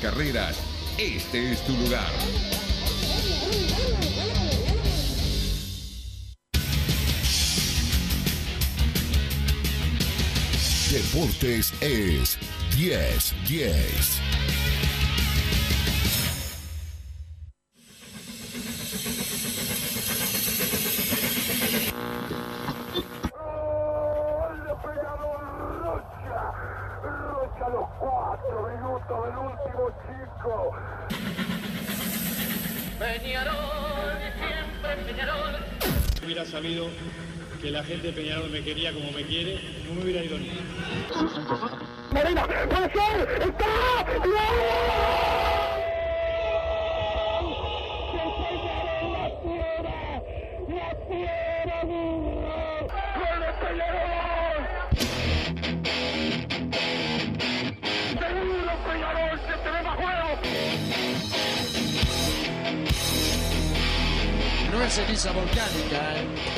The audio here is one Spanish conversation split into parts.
carreras, este es tu lugar. Deportes es 10 que la gente de Peñarol me quería como me quiere, no me hubiera ido ni. ¡Marina! ¡Puede ser! ¡Está! No es ceniza volcánica, ¿eh?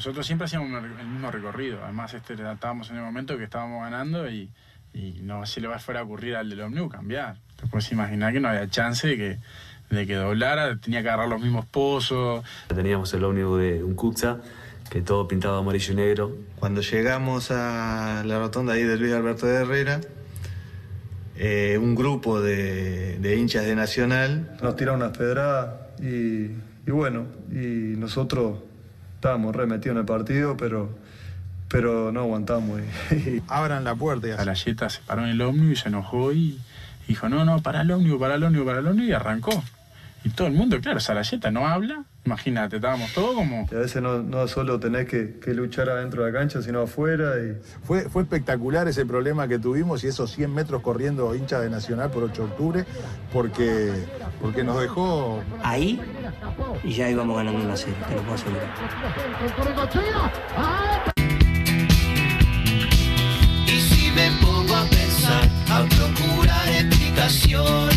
Nosotros siempre hacíamos el mismo recorrido. Además, este estábamos en el momento que estábamos ganando y, y no se le va a fuera a ocurrir al del Omniu cambiar. Te puedes imaginar que no había chance de que, de que doblara, tenía que agarrar los mismos pozos. Teníamos el ómnibus de un Cuxa, que todo pintado amarillo y negro. Cuando llegamos a la rotonda ahí de Luis Alberto de Herrera, eh, un grupo de, de hinchas de Nacional nos tira unas pedradas y, y bueno, y nosotros estábamos re metidos en el partido, pero, pero no aguantamos. Y, Abran la puerta. Y la yeta se paró en el ómnibus y se enojó y dijo, no, no, para el ómnibus, para el ómnibus, para el ómnibus y arrancó. Y todo el mundo, claro, Salayeta no habla. Imagínate, estábamos todos como... y a veces no, no solo tenés que, que luchar adentro de la cancha, sino afuera. Y... Fue, fue espectacular ese problema que tuvimos y esos 100 metros corriendo hinchas de Nacional por 8 de octubre, porque, porque nos dejó... Ahí y ya íbamos ganando una serie, te lo puedo asegurar. Y si me pongo a pensar, a procurar explicaciones,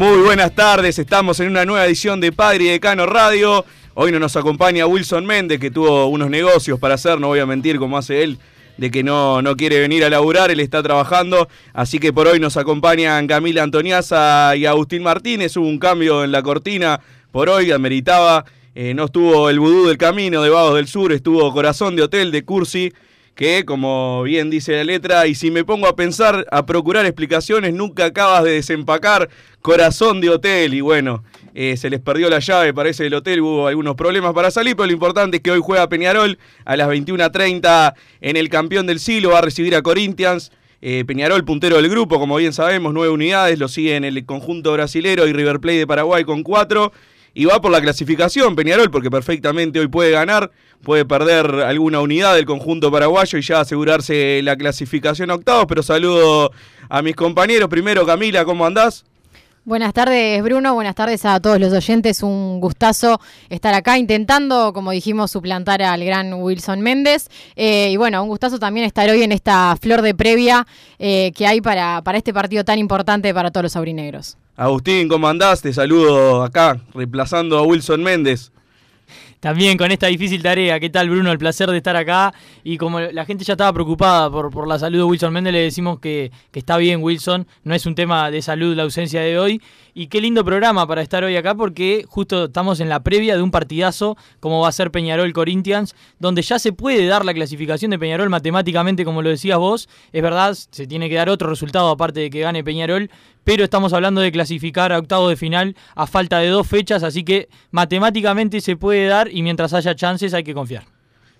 Muy buenas tardes, estamos en una nueva edición de Padre y Decano Radio. Hoy no nos acompaña Wilson Méndez, que tuvo unos negocios para hacer, no voy a mentir como hace él, de que no, no quiere venir a laburar, él está trabajando. Así que por hoy nos acompañan Camila Antoniaza y Agustín Martínez. Hubo un cambio en la cortina por hoy, ameritaba. Eh, no estuvo el vudú del camino de Vagos del Sur, estuvo Corazón de Hotel de Cursi que, como bien dice la letra, y si me pongo a pensar, a procurar explicaciones, nunca acabas de desempacar corazón de hotel. Y bueno, eh, se les perdió la llave, parece, del hotel, hubo algunos problemas para salir, pero lo importante es que hoy juega Peñarol a las 21.30 en el campeón del siglo, va a recibir a Corinthians. Eh, Peñarol, puntero del grupo, como bien sabemos, nueve unidades, lo sigue en el conjunto brasilero y River Plate de Paraguay con cuatro. Y va por la clasificación Peñarol, porque perfectamente hoy puede ganar, puede perder alguna unidad del conjunto paraguayo y ya asegurarse la clasificación a octavos. Pero saludo a mis compañeros. Primero, Camila, ¿cómo andás? Buenas tardes, Bruno. Buenas tardes a todos los oyentes. Un gustazo estar acá intentando, como dijimos, suplantar al gran Wilson Méndez. Eh, y bueno, un gustazo también estar hoy en esta flor de previa eh, que hay para, para este partido tan importante para todos los aurinegros. Agustín, ¿cómo andás? Te saludo acá, reemplazando a Wilson Méndez. También con esta difícil tarea. ¿Qué tal, Bruno? El placer de estar acá. Y como la gente ya estaba preocupada por, por la salud de Wilson Méndez, le decimos que, que está bien, Wilson. No es un tema de salud la ausencia de hoy. Y qué lindo programa para estar hoy acá porque justo estamos en la previa de un partidazo como va a ser Peñarol Corinthians, donde ya se puede dar la clasificación de Peñarol matemáticamente, como lo decías vos. Es verdad, se tiene que dar otro resultado aparte de que gane Peñarol, pero estamos hablando de clasificar a octavo de final a falta de dos fechas, así que matemáticamente se puede dar y mientras haya chances hay que confiar.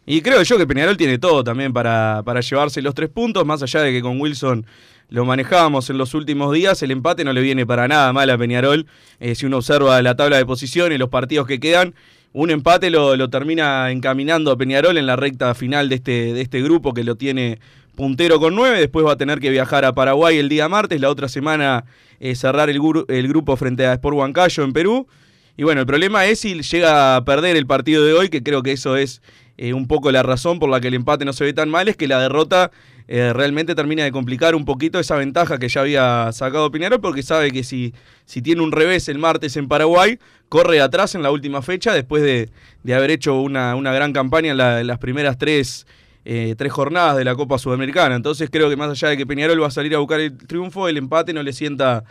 Y creo yo que Peñarol tiene todo también para, para llevarse los tres puntos, más allá de que con Wilson lo manejábamos en los últimos días, el empate no le viene para nada mal a Peñarol. Eh, si uno observa la tabla de posiciones, los partidos que quedan, un empate lo, lo, termina encaminando a Peñarol en la recta final de este, de este grupo que lo tiene puntero con nueve. Después va a tener que viajar a Paraguay el día martes, la otra semana eh, cerrar el, el grupo frente a Sport Huancayo en Perú. Y bueno, el problema es si llega a perder el partido de hoy, que creo que eso es eh, un poco la razón por la que el empate no se ve tan mal, es que la derrota eh, realmente termina de complicar un poquito esa ventaja que ya había sacado Peñarol, porque sabe que si, si tiene un revés el martes en Paraguay, corre atrás en la última fecha, después de, de haber hecho una, una, gran campaña en, la, en las primeras tres, eh, tres jornadas de la Copa Sudamericana. Entonces creo que más allá de que Peñarol va a salir a buscar el triunfo, el empate no le sienta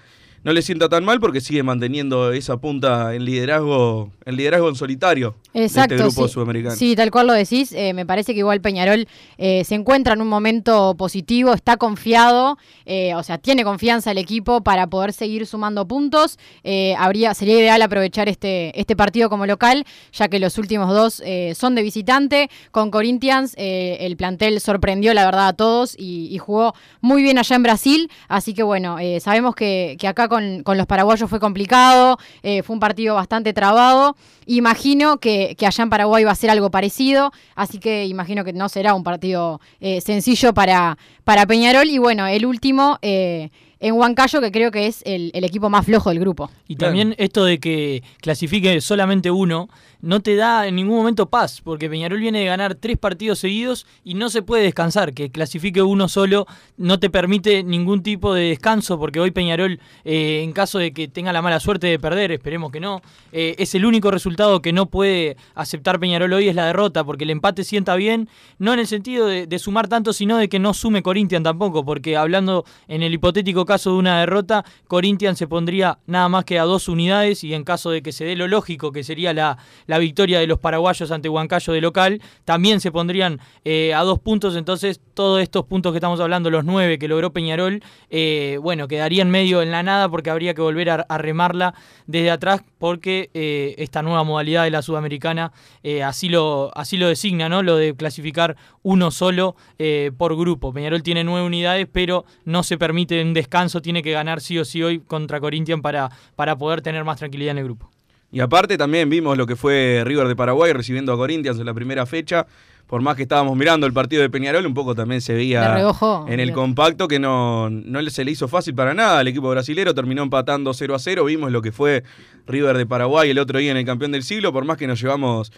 no le sienta tan mal porque sigue manteniendo esa punta en liderazgo, en liderazgo en solitario Exacto, de este grupo sí. sudamericano. Sí, tal cual lo decís. Eh, me parece que igual Peñarol eh, se encuentra en un momento positivo, está confiado, eh, o sea, tiene confianza el equipo para poder seguir sumando puntos. Eh, habría, sería ideal aprovechar este, este partido como local, ya que los últimos dos eh, son de visitante. Con Corinthians, el plantel sorprendió la verdad a todos y, y jugó muy bien allá en Brasil. Así que bueno, eh, sabemos que, que acá con, con, los paraguayos fue complicado, eh, fue un partido bastante trabado. Imagino que, que, allá en Paraguay va a ser algo parecido, así que imagino que no será un partido eh, sencillo para, para Peñarol. Y bueno, el último eh, en Huancayo, que creo que es el, el, equipo más flojo del grupo. Y también esto de que clasifique solamente uno, no te da en ningún momento paz, porque Peñarol viene de ganar tres partidos seguidos y no se puede descansar. Que clasifique uno solo no te permite ningún tipo de descanso, porque hoy Peñarol, eh, en caso de que tenga la mala suerte de perder, esperemos que no, eh, es el único resultado que no puede aceptar Peñarol hoy es la derrota, porque el empate sienta bien, no en el sentido de, de sumar tanto, sino de que no sume Corinthians tampoco, porque hablando en el hipotético caso de una derrota, Corinthians se pondría nada más que a dos unidades y en caso de que se dé lo lógico, que sería la la victoria de los paraguayos ante Huancayo de local, también se pondrían eh, a dos puntos, entonces todos estos puntos que estamos hablando, los nueve que logró Peñarol, eh, bueno, quedarían medio en la nada porque habría que volver a, remarla desde atrás porque eh, esta nueva modalidad de la sudamericana eh, así, lo, así lo designa, ¿no? Lo de clasificar uno solo eh, por grupo. Peñarol tiene nueve unidades, pero no se permite un descanso, tiene que ganar sí o sí hoy contra Corinthians para, para poder tener más tranquilidad en el grupo. Y aparte también vimos lo que fue River de Paraguay recibiendo a Corinthians en la primera fecha. Por más que estábamos mirando el partido de Peñarol, un poco también se veía reojo, en el bien. compacto que no, no se le hizo fácil para nada. El equipo brasilero terminó empatando 0 a 0. Vimos lo que fue River de Paraguay el otro día en el campeón del siglo. Por más que nos llevamos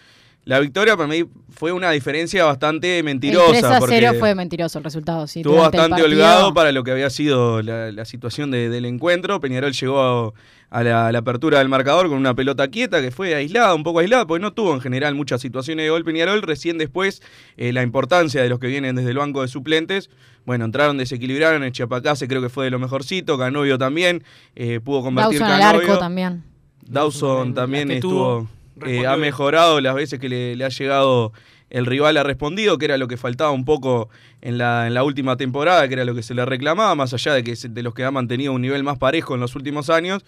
la victoria, para mí fue una diferencia bastante mentirosa. El 3 a 0 fue mentiroso el resultado. Sí, estuvo bastante holgado para lo que había sido la, la situación de, del encuentro. Peñarol llegó a a la, a la, apertura del marcador con una pelota quieta que fue aislada, un poco aislada, porque no tuvo en general muchas situaciones de gol Peñarol. Recién después, eh, la importancia de los que vienen desde el banco de suplentes. Bueno, entraron, desequilibraron, el Chiapacase creo que fue de lo mejorcito, Canovio también, eh, pudo convertir Dawson Canovio. al arco también. Dawson también estuvo, eh, ha mejorado las veces que le, le ha llegado el rival ha respondido, que era lo que faltaba un poco en la, en la, última temporada, que era lo que se le reclamaba, más allá de que de los que ha mantenido un nivel más parejo en los últimos años.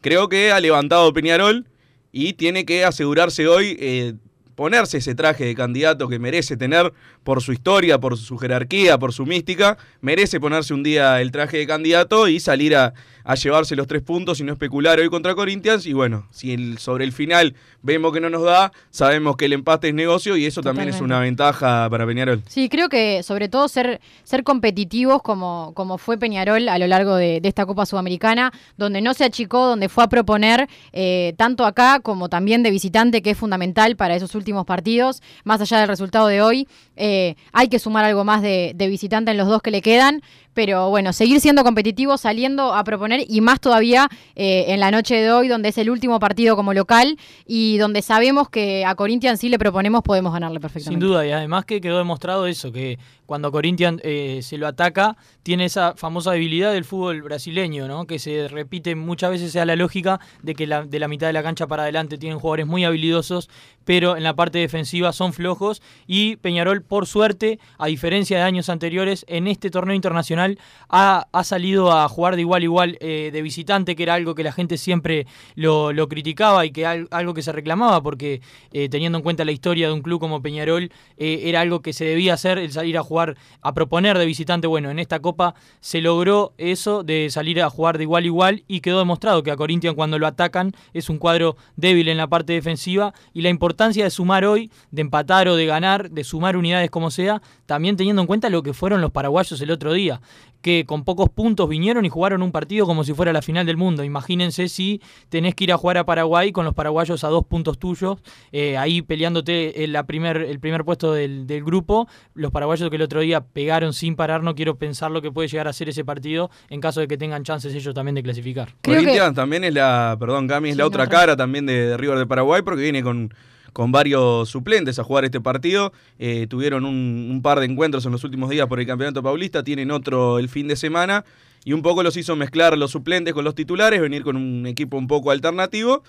Creo que ha levantado Peñarol y tiene que asegurarse hoy eh, ponerse ese traje de candidato que merece tener por su historia, por su jerarquía, por su mística, merece ponerse un día el traje de candidato y salir a, a llevarse los tres puntos y no especular hoy contra Corinthians. Y bueno, si el, sobre el final vemos que no nos da, sabemos que el empate es negocio y eso Totalmente. también es una ventaja para Peñarol. Sí, creo que sobre todo ser, ser competitivos como, como fue Peñarol a lo largo de, de esta Copa Sudamericana, donde no se achicó, donde fue a proponer eh, tanto acá como también de visitante, que es fundamental para esos últimos partidos, más allá del resultado de hoy. Eh, hay que sumar algo más de, de visitante en los dos que le quedan, pero bueno, seguir siendo competitivos, saliendo a proponer y más todavía eh, en la noche de hoy, donde es el último partido como local y donde sabemos que a Corinthians si le proponemos podemos ganarle perfectamente. Sin duda, y además que quedó demostrado eso, que cuando Corinthians eh, se lo ataca, tiene esa famosa debilidad del fútbol brasileño, ¿no? que se repite muchas veces sea la lógica de que de la mitad de la cancha para adelante tienen jugadores muy habilidosos, pero en la parte defensiva son flojos y Peñarol, por suerte, a diferencia de años anteriores, en este torneo internacional Ha, salido a jugar de igual a igual eh, de visitante, que era algo que la gente siempre lo, lo criticaba y que al- algo que se reclamaba, porque eh, teniendo en cuenta la historia de un club como Peñarol, eh, era algo que se debía hacer, el salir a jugar, a proponer de visitante. Bueno, en esta Copa se logró eso de salir a jugar de igual a igual y quedó demostrado que a Corinthians cuando lo atacan es un cuadro débil en la parte defensiva y la importancia de sumar hoy, de empatar o de ganar, de sumar unidades como sea, también teniendo en cuenta lo que fueron los paraguayos el otro día, que con pocos puntos vinieron y jugaron un partido como si fuera la final del mundo. Imagínense si tenés que ir a jugar a Paraguay con los paraguayos a dos puntos tuyos, eh, ahí peleándote el, la primer, el primer puesto del, del grupo, los paraguayos que el otro día pegaron sin parar, no quiero pensar lo que puede llegar a ser ese partido en caso de que tengan chances ellos también de clasificar. Corinthians también es la, perdón, Cami, es la otra cara también de, de River de Paraguay porque viene con, con varios suplentes a jugar este partido. Eh, tuvieron un, un par de encuentros en los últimos días por el Campeonato Paulista, tienen otro el fin de semana y un poco los hizo mezclar los suplentes con los titulares, venir con un equipo un poco alternativo.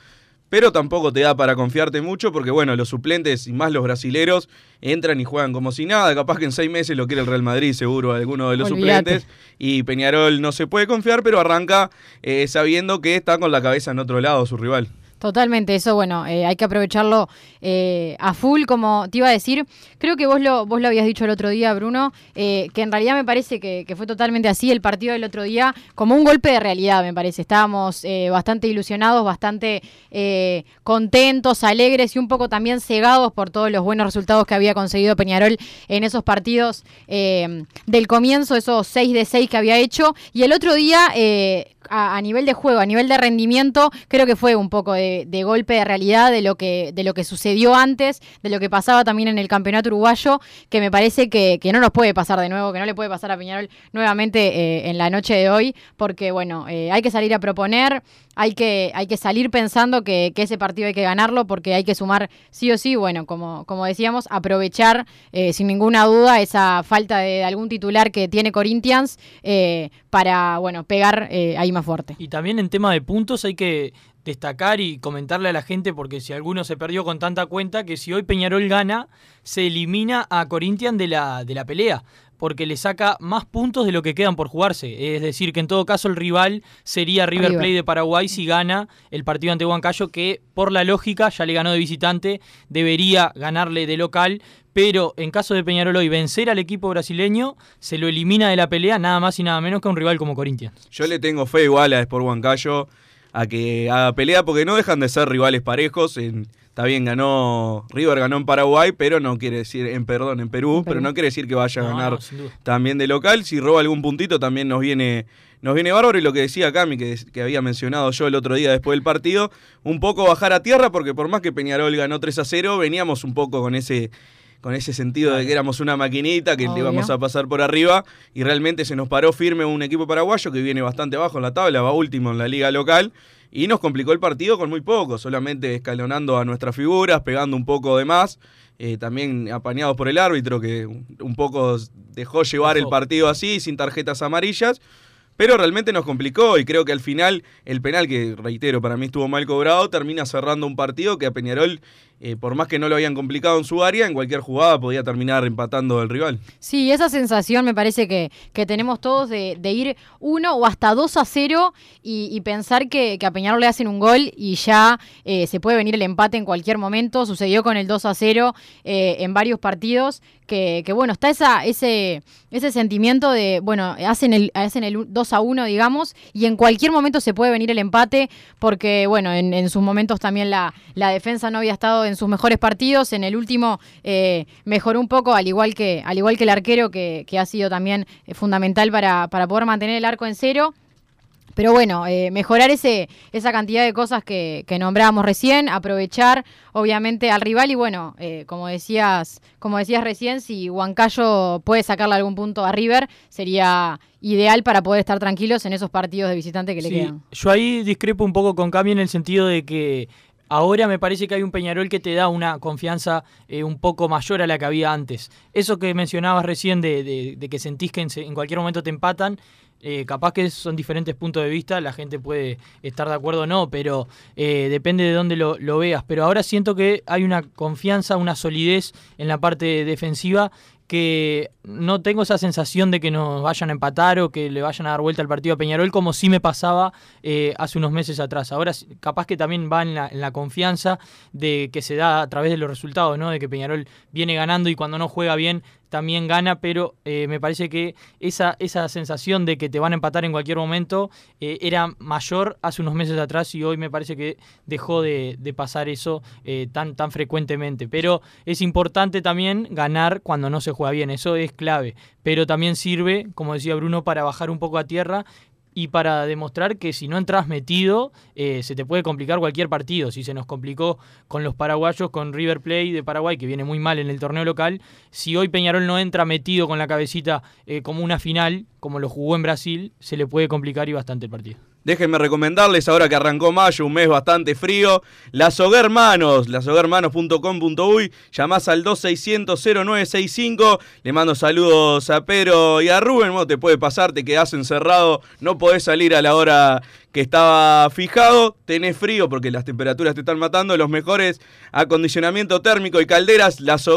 Pero tampoco te da para confiarte mucho porque, bueno, los suplentes y más los brasileros entran y juegan como si nada. Capaz que en seis meses lo quiere el Real Madrid, seguro, alguno de los suplentes. Y Peñarol no se puede confiar, pero arranca eh, sabiendo que está con la cabeza en otro lado su rival. Totalmente, eso bueno, eh, hay que aprovecharlo eh, a full, como te iba a decir. Creo que vos lo, vos lo habías dicho el otro día, Bruno, eh, que en realidad me parece que, que fue totalmente así el partido del otro día, como un golpe de realidad, me parece. Estábamos eh, bastante ilusionados, bastante contentos, alegres y un poco también cegados por todos los buenos resultados que había conseguido Peñarol en esos partidos del comienzo, esos 6 de 6 que había hecho. Y el otro día, a, nivel de juego, a nivel de rendimiento, creo que fue un poco de, de golpe de realidad de lo que de lo que sucedió antes, de lo que pasaba también en el campeonato uruguayo, que me parece que, que no nos puede pasar de nuevo, que no le puede pasar a Peñarol nuevamente eh, en la noche de hoy, porque bueno, eh, hay que salir a proponer, hay que, hay que salir pensando que, que ese partido hay que ganarlo, porque hay que sumar sí o sí, bueno, como, como decíamos, aprovechar eh, sin ninguna duda esa falta de algún titular que tiene Corinthians eh, para, bueno, pegar eh, ahí más fuerte. Y también en tema de puntos hay que destacar y comentarle a la gente, porque si alguno se perdió con tanta cuenta, que si hoy Peñarol gana, se elimina a Corinthians de la, de la pelea, porque le saca más puntos de lo que quedan por jugarse. Es decir, que en todo caso el rival sería River River. Plate de Paraguay si gana el partido ante Huancayo, que por la lógica ya le ganó de visitante, debería ganarle de local. Pero en caso de Peñarol hoy vencer al equipo brasileño, se lo elimina de la pelea nada más y nada menos que a un rival como Corinthians. Yo le tengo fe igual a Sport Huancayo a que haga pelea porque no dejan de ser rivales parejos. En, está bien, ganó River ganó en Paraguay, pero no quiere decir, en perdón, en Perú, pero no quiere decir que vaya a No, ganar no, también de local. Si roba algún puntito también nos viene nos viene bárbaro. Y lo que decía Cami, que, que había mencionado yo el otro día después del partido, un poco bajar a tierra porque por más que Peñarol ganó 3 a 0, veníamos un poco con ese con ese sentido de que éramos una maquinita, que le íbamos a pasar por arriba, y realmente se nos paró firme un equipo paraguayo que viene bastante abajo en la tabla, va último en la liga local, y nos complicó el partido con muy poco, solamente escalonando a nuestras figuras, pegando un poco de más, eh, también apañados por el árbitro que un un poco dejó llevar el partido así, sin tarjetas amarillas. Pero realmente nos complicó y creo que al final el penal, que reitero, para mí estuvo mal cobrado, termina cerrando un partido que a Peñarol, eh, por más que no lo habían complicado en su área, en cualquier jugada podía terminar empatando el rival. Sí, esa sensación me parece que, que tenemos todos de, de ir uno o hasta 2 a 0 y, pensar que, que a Peñarol le hacen un gol y ya eh, se puede venir el empate en cualquier momento. Sucedió con el 2 a 0 eh, en varios partidos. Que, que, bueno, está esa, ese, ese sentimiento de, bueno, hacen el, hacen el 2 a 1, digamos, y en cualquier momento se puede venir el empate, porque, bueno, en, en sus momentos también la, la defensa no había estado en sus mejores partidos. En el último eh, mejoró un poco, al igual que, al igual que el arquero, que, que ha sido también eh, fundamental para, para poder mantener el arco en cero. Pero bueno, eh, mejorar ese, esa cantidad de cosas que, que nombrábamos recién, aprovechar obviamente al rival y bueno, eh, como decías, como decías recién, si Huancayo puede sacarle algún punto a River, sería ideal para poder estar tranquilos en esos partidos de visitante que le Sí, quedan. Yo ahí discrepo un poco con Cami en el sentido de que ahora me parece que hay un Peñarol que te da una confianza eh, un poco mayor a la que había antes. Eso que mencionabas recién de, de- de que sentís que en, cualquier momento te empatan, eh, capaz que son diferentes puntos de vista, la gente puede estar de acuerdo o no, pero eh, depende de dónde lo veas. Pero ahora siento que hay una confianza, una solidez en la parte defensiva que no tengo esa sensación de que nos vayan a empatar o que le vayan a dar vuelta al partido a Peñarol como sí me pasaba eh, hace unos meses atrás. Ahora capaz que también va en la, en la confianza de que se da a través de los resultados, ¿no? De que Peñarol viene ganando y cuando no juega bien también gana, pero eh, me parece que esa, esa sensación de que te van a empatar en cualquier momento eh, era mayor hace unos meses atrás y hoy me parece que dejó de, pasar eso eh, tan, tan frecuentemente. Pero es importante también ganar cuando no se juega bien, eso es clave. Pero también sirve, como decía Bruno, para bajar un poco a tierra y para demostrar que si no entras metido, eh, se te puede complicar cualquier partido. Si se nos complicó con los paraguayos, con River Plate de Paraguay, que viene muy mal en el torneo local, si hoy Peñarol no entra metido con la cabecita eh, como una final, como lo jugó en Brasil, se le puede complicar y bastante el partido. Déjenme recomendarles, ahora que arrancó mayo, un mes bastante frío, las Hermanos, lashoguermanos.com.uy, llamás al 2600-0965, le mando saludos a Pedro y a Rubén, bueno, te puede pasar, te quedás encerrado, no podés salir a la hora que estaba fijado, tenés frío porque las temperaturas te están matando, los mejores acondicionamiento térmico y calderas, las.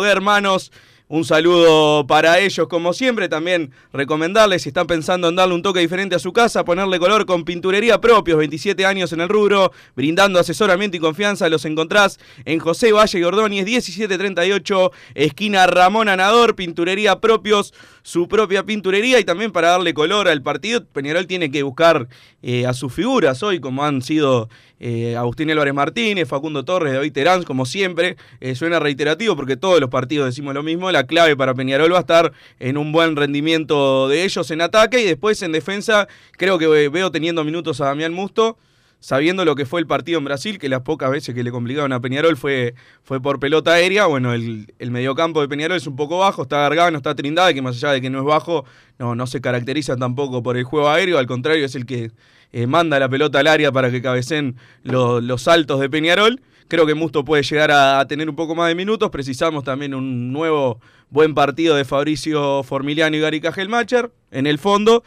Un saludo para ellos como siempre, también recomendarles si están pensando en darle un toque diferente a su casa, ponerle color con pinturería propios, 27 años en el rubro, brindando asesoramiento y confianza, los encontrás en José Valle Gordóñez 1738, esquina Ramón Anador, pinturería propios, su propia pinturería y también para darle color al partido, Peñarol tiene que buscar eh, a sus figuras hoy, como han sido eh, Agustín Álvarez Martínez, Facundo Torres, David Terán, como siempre, eh, suena reiterativo porque todos los partidos decimos lo mismo, la clave para Peñarol va a estar en un buen rendimiento de ellos en ataque y después en defensa. Creo que eh, veo teniendo minutos a Damián Musto, sabiendo lo que fue el partido en Brasil, que las pocas veces que le complicaron a Peñarol fue, fue por pelota aérea, bueno, el, el mediocampo de Peñarol es un poco bajo, está Gargano, está Trindade, que más allá de que no es bajo, no, no se caracteriza tampoco por el juego aéreo, al contrario es el que eh, manda la pelota al área para que cabecen lo- los saltos de Peñarol. Creo que Musto puede llegar a, a tener un poco más de minutos. Precisamos también un nuevo buen partido de Fabricio Formiliano y Gary Cajelmacher en el fondo.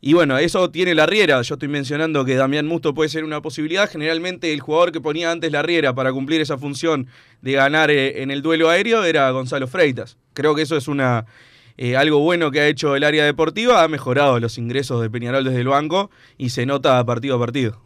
Y bueno, eso tiene la Riera. Yo estoy mencionando que Damián Musto puede ser una posibilidad. Generalmente el jugador que ponía antes la Riera para cumplir esa función de ganar eh, en el duelo aéreo era Gonzalo Freitas. Creo que eso es una eh, algo bueno que ha hecho el área deportiva. Ha mejorado los ingresos de Peñarol desde el banco y se nota partido a partido.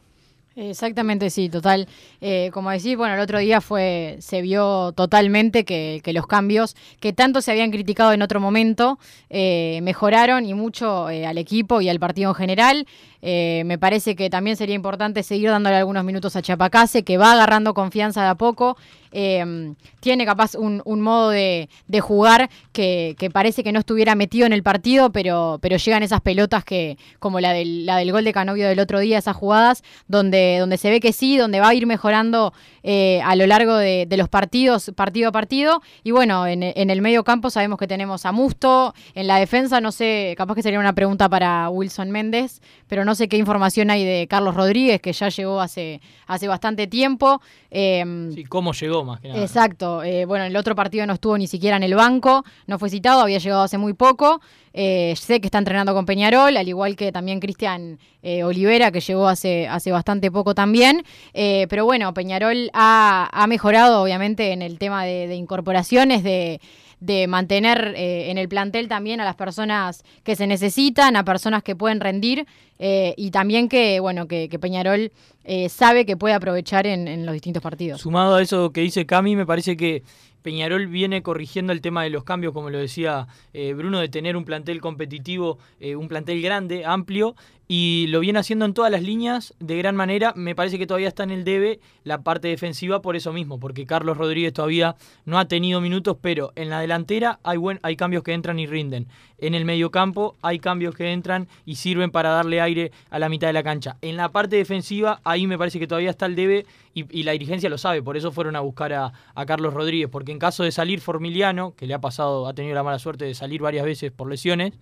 Exactamente, sí, total. Eh, como decís, bueno, el otro día fue, se vio totalmente que, los cambios que tanto se habían criticado en otro momento eh, mejoraron y mucho al equipo y al partido en general. Eh, me parece que también sería importante seguir dándole algunos minutos a Chapacase, que va agarrando confianza de a poco. Eh, tiene capaz un, modo de, jugar que, parece que no estuviera metido en el partido, pero, pero llegan esas pelotas que, como la del, gol de Canovio del otro día, esas jugadas, donde, donde se ve que sí, donde va a ir mejorando eh, a lo largo de, de los partidos, partido a partido. Y bueno, en, en el medio campo sabemos que tenemos a Musto, en la defensa, no sé, capaz que sería una pregunta para Wilson Méndez, pero no sé qué información hay de Carlos Rodríguez, que ya llegó hace, hace bastante tiempo. Eh, Sí, cómo llegó más que nada. Exacto. Eh, bueno, el otro partido no estuvo ni siquiera en el banco, no fue citado, había llegado hace muy poco. Eh, sé que está entrenando con Peñarol, al igual que también Cristian eh, Olivera, que llegó hace, hace bastante poco también. Pero bueno, Peñarol ha, ha mejorado, obviamente, en el tema de, de incorporaciones, de de mantener eh, en el plantel también a las personas que se necesitan, a personas que pueden rendir eh, y también que, bueno, que, Peñarol eh, sabe que puede aprovechar en, los distintos partidos. Sumado a eso que dice Cami, me parece que Peñarol viene corrigiendo el tema de los cambios, como lo decía eh, Bruno, de tener un plantel competitivo, un plantel grande, amplio, y lo viene haciendo en todas las líneas de gran manera. Me parece que todavía está en el debe la parte defensiva por eso mismo, porque Carlos Rodríguez todavía no ha tenido minutos, pero en la delantera hay, buen, hay cambios que entran y rinden. En el mediocampo hay cambios que entran y sirven para darle aire a la mitad de la cancha. En la parte defensiva, ahí me parece que todavía está el debe y, y la dirigencia lo sabe, por eso fueron a buscar a, a Carlos Rodríguez, porque en caso de salir Formiliano, que le ha pasado, ha tenido la mala suerte de salir varias veces por lesiones,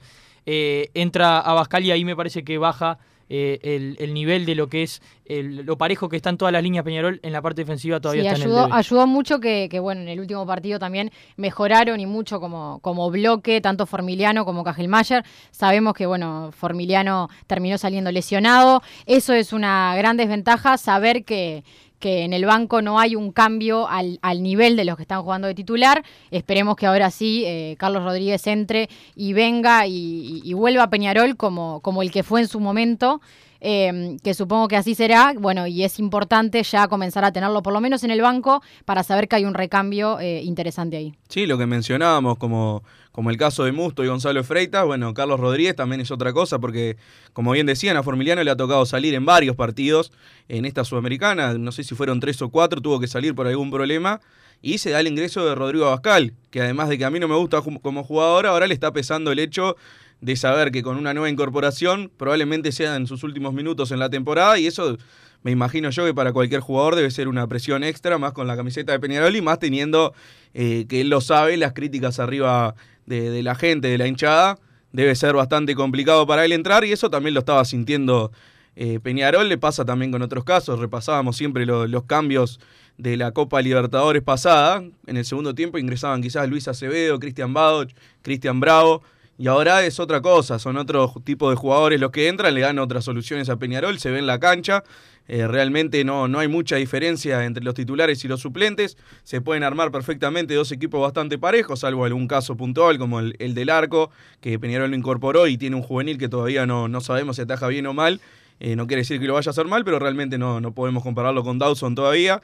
eh, entra a Bascal y ahí me parece que baja eh, el, el nivel de lo que es el- lo parejo que están todas las líneas Peñarol en la parte defensiva todavía Sí, está en el ayudó, debe. ayudó mucho que, que, bueno, en el último partido también mejoraron y mucho como, como bloque, tanto Formiliano como Cajelmayer. Sabemos que, bueno, Formiliano terminó saliendo lesionado. Eso es una gran desventaja, saber que, que en el banco no hay un cambio al, al nivel de los que están jugando de titular. Esperemos que ahora sí eh, Carlos Rodríguez entre y venga y, y vuelva a Peñarol como, como el que fue en su momento. eh, que supongo que así será, bueno, y es importante ya comenzar a tenerlo por lo menos en el banco para saber que hay un recambio eh, interesante ahí. Sí, lo que mencionábamos, como, como el caso de Musto y Gonzalo Freitas, bueno, Carlos Rodríguez también es otra cosa, porque como bien decían, a Formiliano le ha tocado salir en varios partidos en esta Sudamericana, no sé si fueron tres o cuatro, tuvo que salir por algún problema, y se da el ingreso de Rodrigo Abascal, que además de que a mí no me gusta como jugador, ahora le está pesando el hecho de saber que con una nueva incorporación probablemente sea en sus últimos minutos en la temporada, y eso me imagino yo que para cualquier jugador debe ser una presión extra, más con la camiseta de Peñarol y más teniendo eh, que él lo sabe, las críticas arriba de, de la gente, de la hinchada, debe ser bastante complicado para él entrar y eso también lo estaba sintiendo eh, Peñarol, le pasa también con otros casos, repasábamos siempre lo- los cambios de la Copa Libertadores pasada, en el segundo tiempo ingresaban quizás Luis Acevedo, Cristian Badoch, Cristian Bravo, y ahora es otra cosa, son otro tipo de jugadores. Los que entran, le dan otras soluciones a Peñarol, se ve en la cancha, eh, realmente no, no hay mucha diferencia entre los titulares y los suplentes, se pueden armar perfectamente dos equipos bastante parejos, salvo algún caso puntual como el, el del arco, que Peñarol lo incorporó y tiene un juvenil que todavía no, no sabemos si ataja bien o mal, eh, no quiere decir que lo vaya a hacer mal, pero realmente no, no podemos compararlo con Dawson todavía.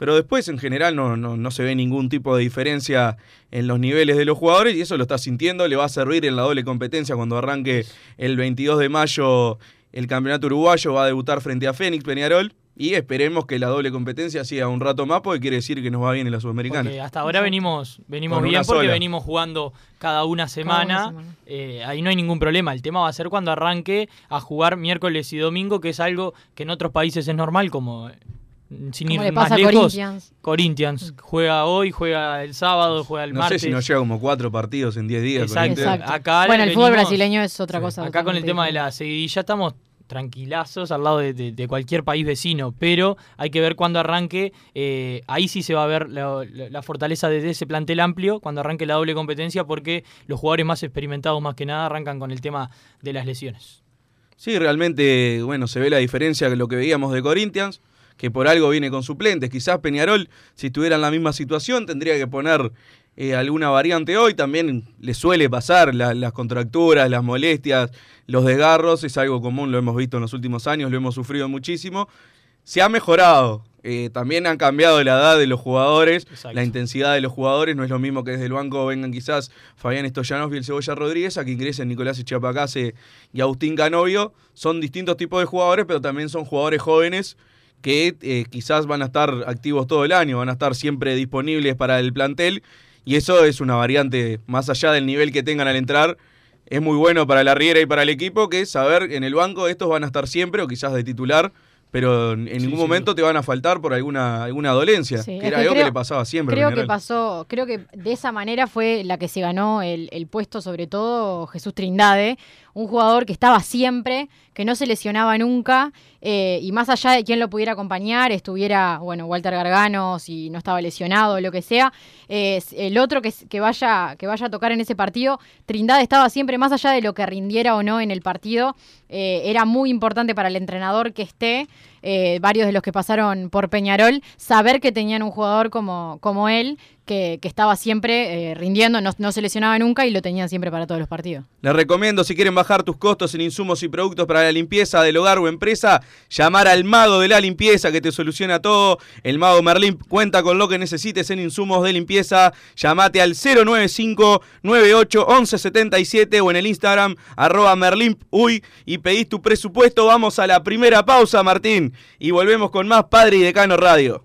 Pero después, en general, no, no, no se ve ningún tipo de diferencia en los niveles de los jugadores y eso lo está sintiendo. Le va a servir en la doble competencia cuando arranque el 22 de mayo el campeonato uruguayo. Va a debutar frente a Fénix Peñarol y esperemos que la doble competencia siga un rato más porque quiere decir que nos va bien en la Sudamericana. Porque hasta ahora venimos, venimos bien porque sola. venimos jugando cada una semana. semana. Eh, ahí no hay ningún problema. El tema va a ser cuando arranque a jugar miércoles y domingo, que es algo que en otros países es normal, como sin Como ir le más pasa lejos. Corinthians. Corinthians juega hoy, juega el sábado, juega el No martes. sé si nos llega como cuatro partidos en 10 días. Exacto. Acá Bueno, el venimos- fútbol brasileño es otra cosa. Acá con el tema de la seguidilla estamos tranquilazos al lado de, de- de cualquier país vecino, pero hay que ver cuando arranque, eh, ahí sí se va a ver la, la- la fortaleza de ese plantel amplio, cuando arranque la doble competencia, porque los jugadores más experimentados más que nada arrancan con el tema de las lesiones. Sí, realmente, bueno, se ve la diferencia de lo que veíamos de Corinthians, que por algo viene con suplentes. Quizás Peñarol, si estuviera en la misma situación, tendría que poner eh, alguna variante hoy. También le suele pasar la- las contracturas, las molestias, los desgarros. Es algo común, lo hemos visto en los últimos años, lo hemos sufrido muchísimo. Se ha mejorado. eh, también han cambiado la edad de los jugadores, la intensidad de los jugadores. No es lo mismo que desde el banco vengan quizás Fabián Estoyanov y el Cebolla Rodríguez, a que ingresen Nicolás Echiapacase y Agustín Canovio. Son distintos tipos de jugadores, pero también son jugadores jóvenes que eh, quizás van a estar activos todo el año, van a estar siempre disponibles para el plantel. Y eso es una variante, más allá del nivel que tengan al entrar, es muy bueno para la Riera y para el equipo que saber en el banco estos van a estar siempre o quizás de titular, pero en ningún momento te van a faltar por alguna, alguna dolencia, Sí, que es era que algo creo- que le pasaba siempre. Creo que pasó, creo que de esa manera fue la que se ganó el, el puesto, sobre todo Jesús Trindade, un jugador que estaba siempre, que no se lesionaba nunca, eh, y más allá de quién lo pudiera acompañar, estuviera, bueno, Walter Gargano, si no estaba lesionado lo que sea, el otro que, que, vaya, que vaya a tocar en ese partido, Trindade estaba siempre, más allá de lo que rindiera o no en el partido, eh, era muy importante para el entrenador que esté, eh, varios de los que pasaron por Peñarol, saber que tenían un jugador como, como él, que, que estaba siempre eh, rindiendo, no, no se lesionaba nunca y lo tenían siempre para todos los partidos. Les recomiendo, si quieren bajar tus costos en insumos y productos para la limpieza del hogar o empresa, llamar al mago de la limpieza que te soluciona todo. El mago Merlin cuenta con lo que necesites en insumos de limpieza. Llamate al 095-98-1177 o en el Instagram arroba merlimpuy y pedís tu presupuesto. Vamos a la primera pausa, Martín, y volvemos con más Padre y Decano Radio.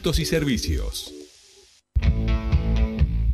y servicios.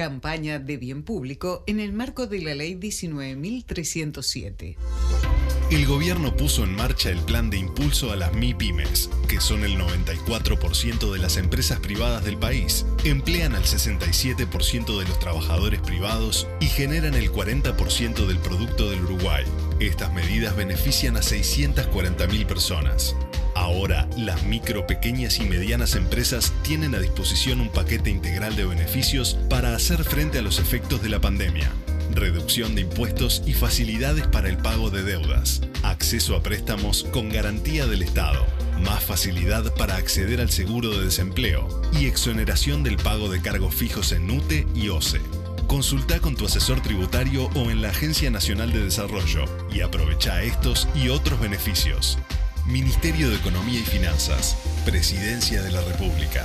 Campaña de bien público en el marco de la Ley 19.307. El gobierno puso en marcha el plan de impulso a las MIPYMES, que son el 94% de las empresas privadas del país, emplean al 67% de los trabajadores privados y generan el 40% del producto del Uruguay. Estas medidas benefician a 640.000 personas. Ahora, las micro, pequeñas y medianas empresas tienen a disposición un paquete integral de beneficios para hacer frente a los efectos de la pandemia. Reducción de impuestos y facilidades para el pago de deudas. Acceso a préstamos con garantía del Estado. Más facilidad para acceder al seguro de desempleo. Y exoneración del pago de cargos fijos en UTE y OCE. Consulta con tu asesor tributario o en la Agencia Nacional de Desarrollo y aprovecha estos y otros beneficios. Ministerio de Economía y Finanzas, Presidencia de la República.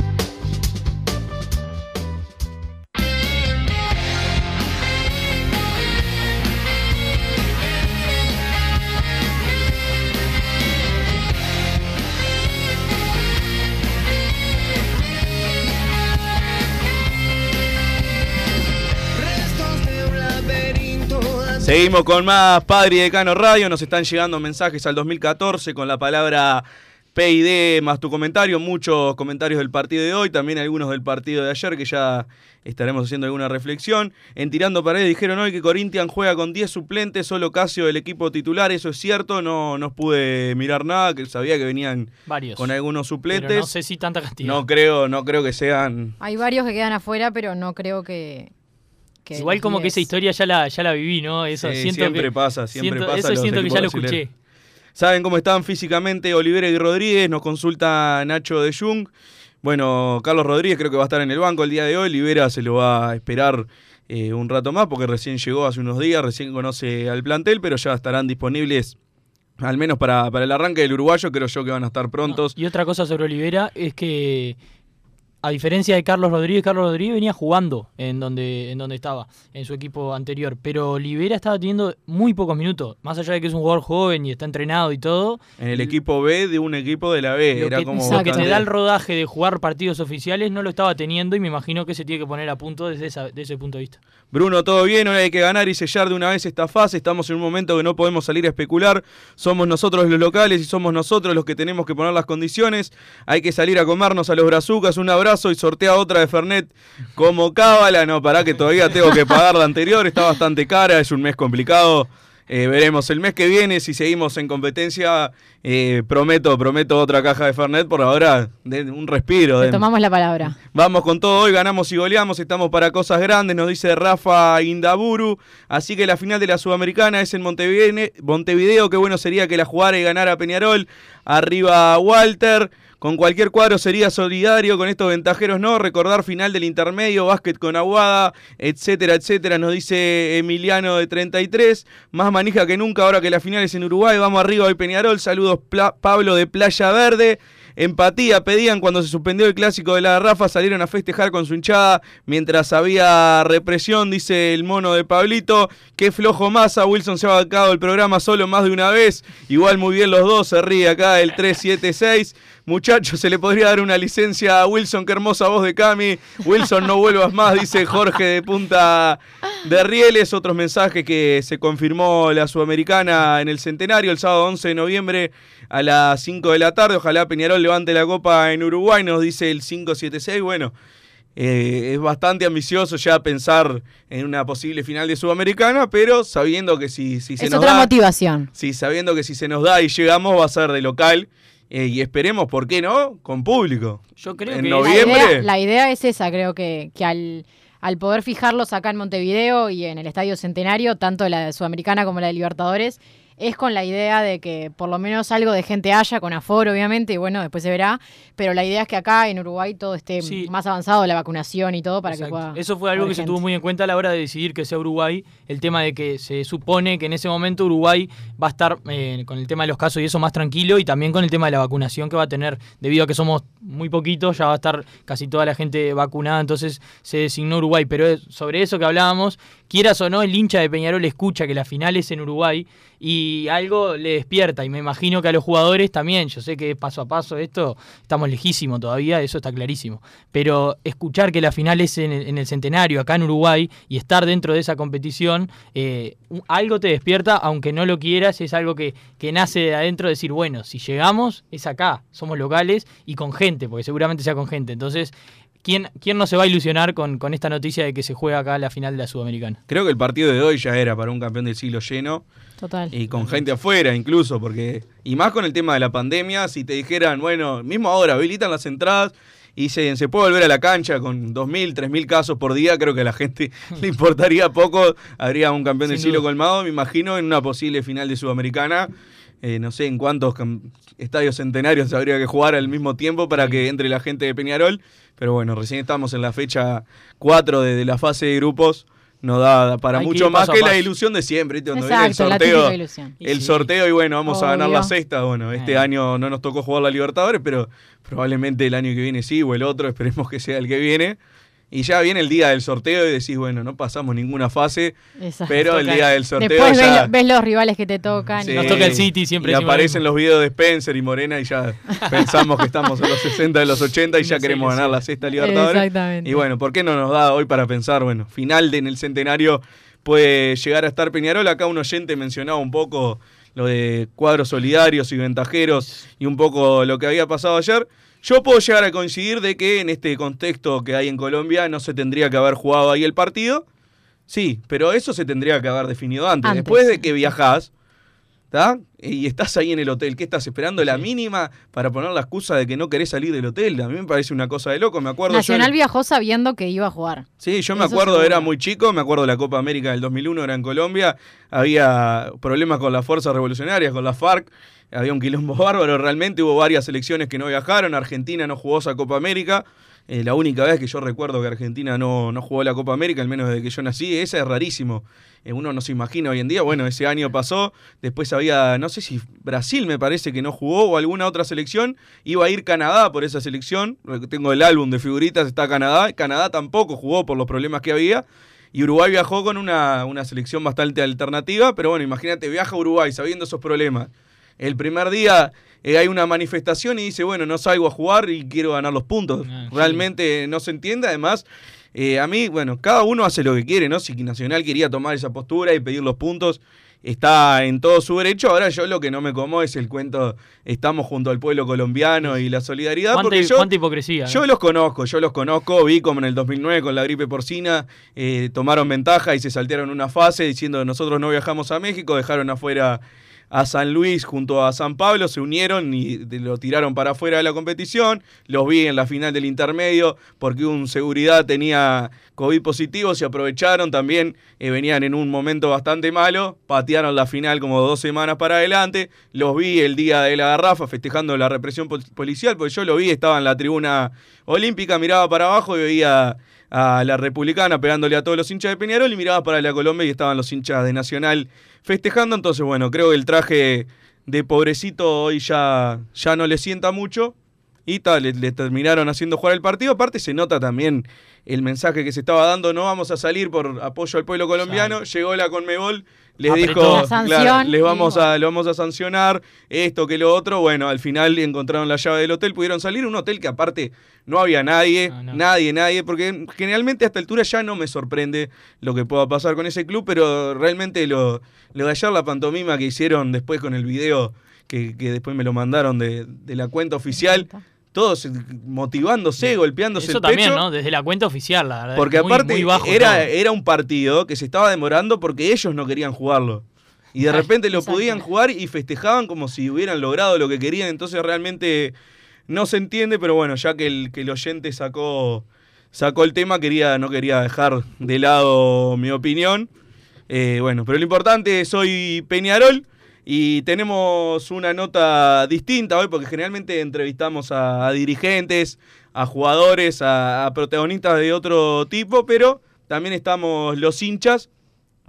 Seguimos con más Padre y Decano Radio. Nos están llegando mensajes al 2014 con la palabra PID más tu comentario. Muchos comentarios del partido de hoy, también algunos del partido de ayer que ya estaremos haciendo alguna reflexión. En Tirando Paredes dijeron hoy que Corinthians juega con 10 suplentes, solo Casio del equipo titular. Eso es cierto, no, no pude mirar nada, que sabía que venían Varios. con algunos suplentes. Pero no sé si tanta cantidad. No creo, no creo que sean. Hay varios que quedan afuera, pero no creo que. Que Igual como que 10. esa historia ya la, ya la viví, ¿no? Eso Sí, siento siempre que- pasa, siempre siento- pasa. Eso los siento que ya lo escuché. ¿Saben cómo están físicamente Olivera y Rodríguez? Nos consulta Nacho de Jung. Bueno, Carlos Rodríguez creo que va a estar en el banco el día de hoy. Olivera se lo va a esperar eh, un rato más porque recién llegó hace unos días, recién conoce al plantel, pero ya estarán disponibles al menos para, para el arranque del uruguayo. Creo yo que van a estar prontos. Y otra cosa sobre Olivera es que, a diferencia de Carlos Rodríguez, Carlos Rodríguez venía jugando en donde, en donde estaba, en su equipo anterior. Pero Olivera estaba teniendo muy pocos minutos. Más allá de que es un jugador joven y está entrenado y todo. En el equipo B de un equipo de la B. Era que, como lo que te da el rodaje de jugar partidos oficiales no lo estaba teniendo y me imagino que se tiene que poner a punto desde esa- de ese punto de vista. Bruno, todo bien, hoy hay que ganar y sellar de una vez esta fase. Estamos en un momento que no podemos salir a especular. Somos nosotros los locales y somos nosotros los que tenemos que poner las condiciones. Hay que salir a comernos a los brazucas. Un abrazo y sortea otra de Fernet como cábala. No, pará que todavía tengo que pagar la anterior. Está bastante cara, es un mes complicado. Eh, veremos el mes que viene si seguimos en competencia. eh, prometo, prometo otra caja de Fernet. Por ahora, de un respiro. Te tomamos la palabra. Vamos con todo hoy, ganamos y goleamos, estamos para cosas grandes, nos dice Rafa Indaburu. Así que la final de la Sudamericana es en Montevideo, Montevideo. Qué bueno sería que la jugara y ganara Peñarol. Arriba Walter. Con cualquier cuadro sería solidario, con estos ventajeros no. Recordar final del intermedio, básquet con Aguada, etcétera, etcétera. Nos dice Emiliano de 33. Más manija que nunca ahora que la final es en Uruguay. Vamos arriba hoy Peñarol. Saludos Pablo de Playa Verde. Empatía pedían cuando se suspendió el clásico de la Rafa, salieron a festejar con su hinchada mientras había represión, dice el mono de Pablito. Qué flojo masa, Wilson se ha bancado el programa solo más de una vez. Igual muy bien los dos, se ríe acá el 376. Muchachos, se le podría dar una licencia a Wilson, qué hermosa voz de Cami. Wilson, no vuelvas más, dice Jorge de Punta de Rieles. Otros mensajes que se confirmó la Sudamericana en el centenario el sábado 11 de noviembre a las 5 de la tarde. Ojalá Peñarol levante la copa en Uruguay, nos dice el 576. Bueno, eh, es bastante ambicioso ya pensar en una posible final de Sudamericana, pero sabiendo que si, si se Es nos otra da, motivación. Sí, sabiendo que si se nos da y llegamos va a ser de local. Eh, y esperemos, ¿por qué no? Con público. Yo creo en que- noviembre. La idea, la idea es esa, creo que, que al, al poder fijarlos acá en Montevideo y en el Estadio Centenario, tanto la de Sudamericana como la de Libertadores, es con la idea de que por lo menos algo de gente haya, con aforo obviamente, y bueno, después se verá, pero la idea es que acá en Uruguay todo esté más avanzado, la vacunación y todo, para Exacto. que pueda... Eso fue algo que se tuvo muy en cuenta a la hora de decidir que sea Uruguay. El tema de que se supone que en ese momento Uruguay va a estar eh, con el tema de los casos y eso más tranquilo y también con el tema de la vacunación que va a tener, debido a que somos muy poquitos, ya va a estar casi toda la gente vacunada, entonces se designó Uruguay. Pero es- sobre eso que hablábamos, quieras o no, el hincha de Peñarol escucha que la final es en Uruguay y algo le despierta. Y me imagino que a los jugadores también, yo sé que paso a paso esto, estamos lejísimos todavía, eso está clarísimo. Pero escuchar que la final es en el, en el centenario, acá en Uruguay, y estar dentro de esa competición, eh, algo te despierta, aunque no lo quieras, es algo que, que nace de adentro, decir, bueno, si llegamos, es acá, somos locales y con gente, porque seguramente sea con gente. Entonces, ¿quién, quién no se va a ilusionar con, con esta noticia de que se juega acá la final de la Sudamericana? Creo que el partido de hoy ya era para un campeón del siglo lleno. Total. Y con gente afuera incluso, porque... Y más con el tema de la pandemia, si te dijeran, bueno, mismo ahora habilitan las entradas y se, se puede volver a la cancha con 2.000, 3.000 casos por día, creo que a la gente le importaría poco. Habría un campeón del siglo duda. colmado, me imagino, en una posible final de Sudamericana. Eh, no sé en cuántos estadios centenarios habría que jugar al mismo tiempo para que entre la gente de Peñarol. Pero bueno, recién estamos en la fecha 4 de, de la fase de grupos. No da para Hay mucho más que la ilusión de siempre. ¿viste? Cuando viene el la sorteo, el sí. sorteo y bueno, vamos a ganar la sexta. Bueno, este año no nos tocó jugar la Libertadores, pero probablemente el año que viene sí, o el otro, esperemos que sea el que viene. Y ya viene el día del sorteo y decís, bueno, no pasamos ninguna fase, Exacto. pero el día del sorteo Después ves, ya... ves los rivales que te tocan. Sí, Nos toca el City, siempre Y aparecen mismo. los videos de Spencer y Morena y ya pensamos que estamos en los 60 de los 80 y ya No queremos ganar la sexta Libertadores. Exactamente. Y bueno, ¿por qué no nos da hoy para pensar, bueno, final de en el centenario puede llegar a estar Peñarol? Acá un oyente mencionaba un poco lo de cuadros solidarios y ventajeros y un poco lo que había pasado ayer. Yo puedo llegar a coincidir de que en este contexto que hay en Colombia no se tendría que haber jugado ahí el partido. Sí, pero eso se tendría que haber definido antes. Antes. Después de que viajás, ¿está? Y estás ahí en el hotel. ¿Qué estás esperando? La mínima para poner la excusa de que no querés salir del hotel. A mí me parece una cosa de loco. Me acuerdo yo- Nacional viajó sabiendo que iba a jugar. Sí, yo me Eso acuerdo, era muy chico, me acuerdo de la Copa América del 2001, era en Colombia, había problemas con las fuerzas revolucionarias, con la FARC, había un quilombo bárbaro, realmente hubo varias selecciones que no viajaron, Argentina no jugó esa Copa América, eh, la única vez que yo recuerdo que Argentina no, no jugó la Copa América, al menos desde que yo nací, esa es rarísimo, Eh, uno no se imagina hoy en día, bueno, ese año pasó, después había, no sé si Brasil me parece que no jugó o alguna otra selección, iba a ir Canadá por esa selección, tengo el álbum de figuritas, está Canadá, Canadá tampoco jugó por los problemas que había, y Uruguay viajó con una, una selección bastante alternativa, pero bueno, imagínate, viaja a Uruguay sabiendo esos problemas. El primer día eh, hay una manifestación y dice, bueno, no salgo a jugar y quiero ganar los puntos. Ah, sí. Realmente no se entiende, además, eh, a mí, bueno, cada uno hace lo que quiere, ¿no? Si Nacional quería tomar esa postura y pedir los puntos, está en todo su derecho. Ahora yo lo que no me como es el cuento, estamos junto al pueblo colombiano y la solidaridad. ¿Cuánta, porque yo, cuánta hipocresía. yo ¿no? los conozco, yo los conozco, vi como en el 2009 con la gripe porcina eh, tomaron ventaja y se saltearon una fase diciendo nosotros no viajamos a México, dejaron afuera a San Luis junto a San Pablo, se unieron y lo tiraron para afuera de la competición, los vi en la final del intermedio porque un seguridad tenía COVID positivo, se aprovecharon también, eh, venían en un momento bastante malo, patearon la final como dos semanas para adelante, los vi el día de la garrafa festejando la represión pol- policial, porque yo lo vi, estaba en la tribuna olímpica, miraba para abajo y veía a la republicana pegándole a todos los hinchas de Peñarol y miraba para la Colombia y estaban los hinchas de Nacional festejando. Entonces, bueno, creo que el traje de pobrecito hoy ya, ya no le sienta mucho. Y tal, le, le terminaron haciendo jugar el partido. Aparte se nota también el mensaje que se estaba dando, no vamos a salir por apoyo al pueblo colombiano. Llegó la Conmebol, les Apretó. dijo, claro, les vamos a, lo vamos a sancionar, esto que lo otro. Bueno, al final encontraron la llave del hotel, pudieron salir. Un hotel que aparte no había nadie, No, no. nadie, nadie, porque generalmente a esta altura ya no me sorprende lo que pueda pasar con ese club, pero realmente lo, lo de ayer, la pantomima que hicieron después con el video, que, que después me lo mandaron de, de la cuenta oficial, todos motivándose, golpeándose Eso el también, pecho. ¿no? Desde la cuenta oficial, la verdad. Porque muy- aparte muy bajo era, todo. era un partido que se estaba demorando porque ellos no querían jugarlo. Y de repente lo podían jugar y festejaban como si hubieran logrado lo que querían. Entonces realmente no se entiende, pero bueno, ya que el, que el oyente sacó, sacó el tema, quería, no quería dejar de lado mi opinión. Eh, bueno, pero lo importante, soy Peñarol y tenemos una nota distinta hoy porque generalmente entrevistamos a, dirigentes, a jugadores, a, protagonistas de otro tipo, pero también estamos los hinchas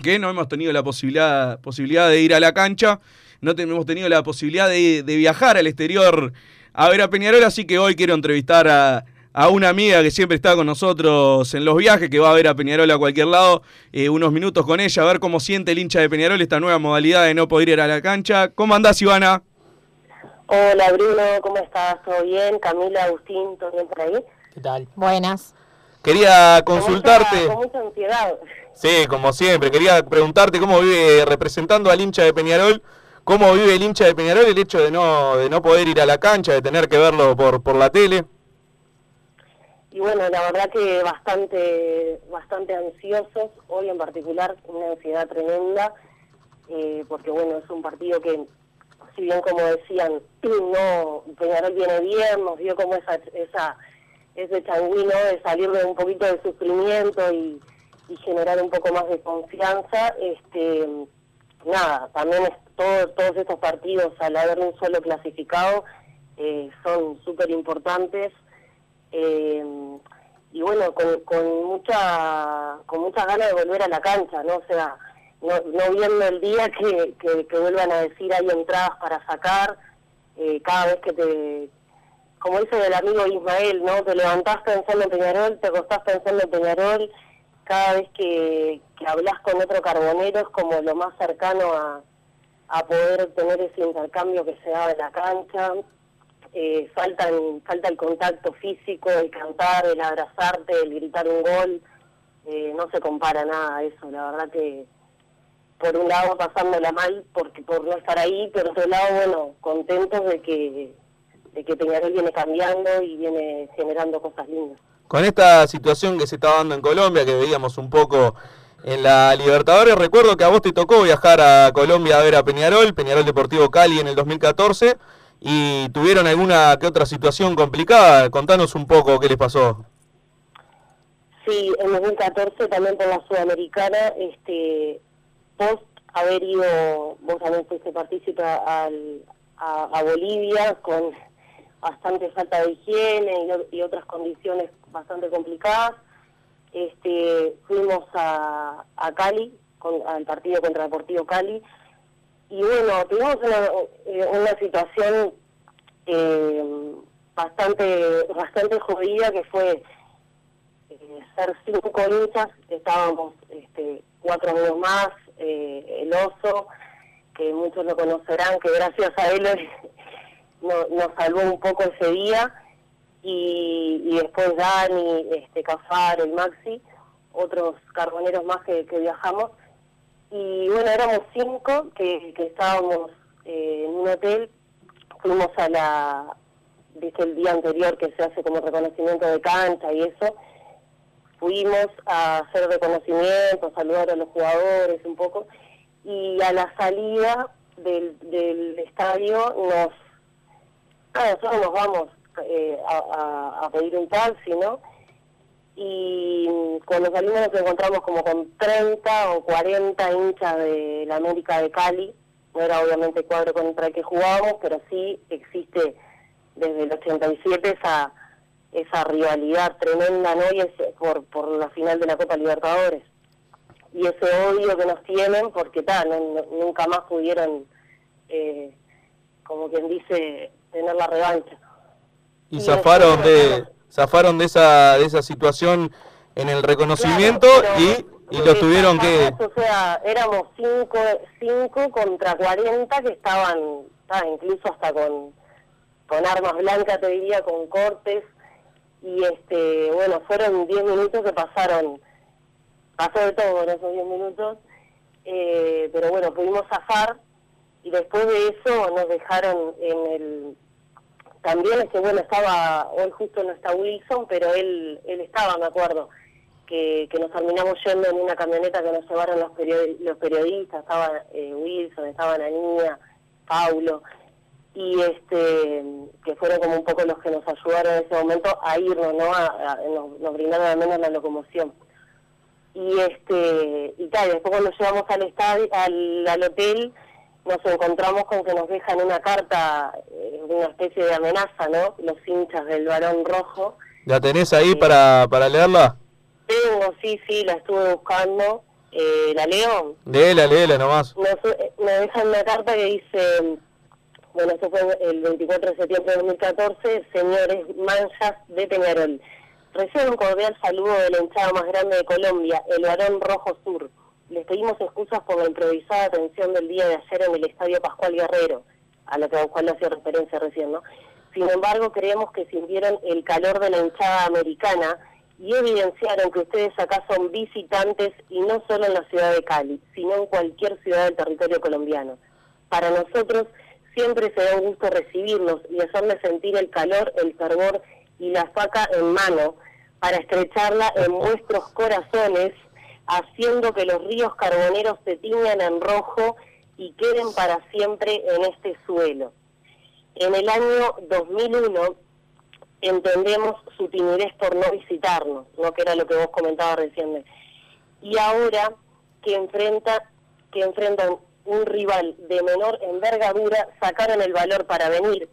que no hemos tenido la posibilidad, posibilidad de ir a la cancha, no hemos tenido la posibilidad de, de viajar al exterior a ver a Peñarol, así que hoy quiero entrevistar a, a una amiga que siempre está con nosotros en los viajes, que va a ver a Peñarol a cualquier lado, eh, unos minutos con ella, a ver cómo siente el hincha de Peñarol esta nueva modalidad de no poder ir a la cancha. ¿Cómo andás, Ivana? Hola Bruno, ¿cómo estás? ¿Todo bien? Camila, Agustín, ¿todo bien por ahí? ¿Qué tal? Buenas. Quería Con consultarte. mucha- Con mucha ansiedad. Sí, como siempre. Quería preguntarte cómo vive, representando al hincha de Peñarol, cómo vive el hincha de Peñarol el hecho de no, de no poder ir a la cancha, de tener que verlo por, por la tele. Y bueno, la verdad que bastante, bastante ansiosos, hoy en particular una ansiedad tremenda, eh, porque bueno, es un partido que, si bien como decían, no, Peñarol viene bien, nos dio como esa, esa ese changüí, ¿no? de salir de un poquito de sufrimiento y, y generar un poco más de confianza, este nada, también es todo, todos estos partidos al haber un solo clasificado eh, son súper importantes eh, y bueno, con, mucha con muchas ganas de volver a la cancha, ¿no? O sea, no, no viendo el día que, que, que vuelvan a decir hay entradas para sacar, eh, cada vez que te, como dice el amigo Ismael, ¿no? Te levantás pensando en Peñarol, te acostás pensando en Peñarol, cada vez que, que hablas con otro carbonero es como lo más cercano a, a poder tener ese intercambio que se da en la cancha. Eh, falta, falta el contacto físico, el cantar, el abrazarte, el gritar un gol. Eh, no se compara nada a eso, la verdad que por un lado pasándola mal porque por no estar ahí, pero por otro lado, bueno, contentos de que, de que Peñarol viene cambiando y viene generando cosas lindas. Con esta situación que se está dando en Colombia, que veíamos un poco en la Libertadores, recuerdo que a vos te tocó viajar a Colombia a ver a Peñarol, Peñarol Deportivo Cali en el 2014, y tuvieron alguna que otra situación complicada. Contanos un poco qué les pasó. Sí, en 2014 también por la Sudamericana, este, post haber ido, vos también fuiste partícipe al, a, Bolivia con bastante falta de higiene y, y otras condiciones bastante complicadas. Este, fuimos a, a Cali, con, al partido contra Deportivo Cali, y bueno, tuvimos una, eh, una situación eh, bastante bastante jodida que fue eh, ser cinco hinchas, estábamos este, cuatro amigos más, el oso, que muchos lo conocerán, que gracias a él no- nos salvó un poco ese día, y, y después Dani, este, Cafar, el Maxi, otros carboneros más que viajamos, y bueno, éramos cinco que, estábamos eh, en un hotel, fuimos a la, viste el día anterior que se hace como reconocimiento de cancha y eso, fuimos a hacer reconocimiento, saludar a los jugadores un poco, y a la salida del, del estadio nos, ah, nosotros nos vamos eh, a, a- a pedir un taxi, ¿no? Y cuando salimos nos encontramos como con 30 o 40 hinchas de la América de Cali, no era obviamente el cuadro contra el que jugábamos, pero sí existe desde el 87 esa esa rivalidad tremenda, ¿no? Y por, por la final de la Copa Libertadores. Y ese odio que nos tienen, porque tal, nunca más pudieron, eh, como quien dice, tener la revancha. Y zafaron de zafaron de esa de esa situación en el reconocimiento y, y los tuvieron que O sea, éramos cinco, cinco contra 40 que estaban, ah, incluso hasta con, con armas blancas, te diría, con cortes. Y este, bueno, fueron 10 minutos que pasaron, pasó de todo en esos 10 minutos. Eh, pero bueno, pudimos zafar y después de eso nos dejaron en el... También es que, bueno, estaba, hoy justo no está Wilson, pero él, él estaba, me acuerdo que, que nos terminamos yendo en una camioneta que nos llevaron los, periodi- los periodistas, estaba eh, Wilson, estaba Nanía, Paulo, y este que fueron como un poco los que nos ayudaron en ese momento a irnos, ¿no? A, nos brindaron al menos la locomoción. Y este y tal, después cuando llegamos al estadio, al, al hotel, nos encontramos con que nos dejan una carta, eh, una especie de amenaza, ¿no? Los hinchas del Barón Rojo. la tenés ahí para para leerla. Tengo, sí, sí, la estuve buscando. Eh, ¿La leo? Léela, léela nomás. Nos, eh, me dejan una carta que dice, bueno, eso fue el 24 de septiembre de 2014, señores manchas de Peñarol. Reciben un cordial saludo de la hinchada más grande de Colombia, el Barón Rojo Sur. Les pedimos excusas por la improvisada atención del día de ayer en el Estadio Pascual Guerrero, a lo que cual hacía referencia recién, ¿no? Sin embargo, creemos que sintieron el calor de la hinchada americana y evidenciaron que ustedes acá son visitantes y no solo en la ciudad de Cali, sino en cualquier ciudad del territorio colombiano. Para nosotros siempre será un gusto recibirlos y hacerles sentir el calor, el fervor y la faca en mano para estrecharla en vuestros corazones, haciendo que los ríos carboneros se tiñan en rojo y queden para siempre en este suelo. En el año 2001 entendemos su timidez por no visitarnos, ¿no? que era lo que vos comentabas recién. Y ahora que enfrenta que enfrentan un rival de menor envergadura, sacaron el valor para venir,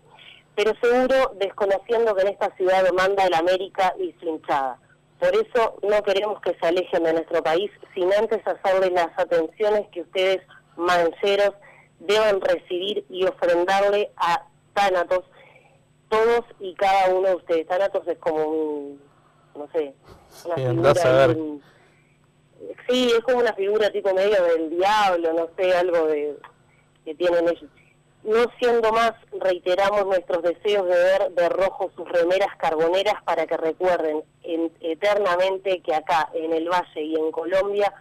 pero seguro desconociendo que en esta ciudad manda el América y su. Por eso no queremos que se alejen de nuestro país sin antes hacerles las atenciones que ustedes, mancheros, deben recibir y ofrendarle a Tánatos, todos y cada uno de ustedes. Tánatos es como un, no sé, una Sí, figura un- Sí, es como una figura tipo medio del diablo, no sé, algo de que tienen ellos. No siendo más, reiteramos nuestros deseos de ver de rojo sus remeras carboneras para que recuerden en- eternamente que acá, en el Valle y en Colombia,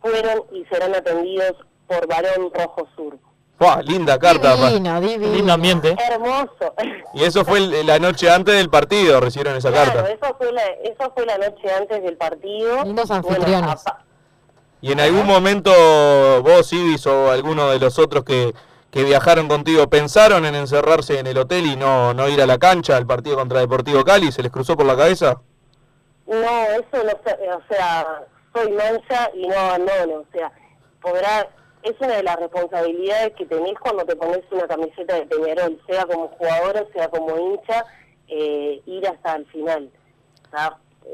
fueron y serán atendidos por Varón Rojo Sur. ¡Buah! Linda carta. Divino, divino. Lindo ambiente. Hermoso. Y eso fue la noche antes del partido, recibieron esa Claro, carta. eso fue, la, eso fue la noche antes del partido. Lindos anfitriones. Y en algún momento vos, Ibis, o alguno de los otros que, que viajaron contigo, ¿pensaron en encerrarse en el hotel y no, no ir a la cancha al partido contra Deportivo Cali? ¿Se les cruzó por la cabeza? No, eso no o sea, soy mancha y no abandono, o sea, podrá, es una de las responsabilidades que tenés cuando te pones una camiseta de Peñarol, sea como jugador o sea como hincha, eh, ir hasta el final.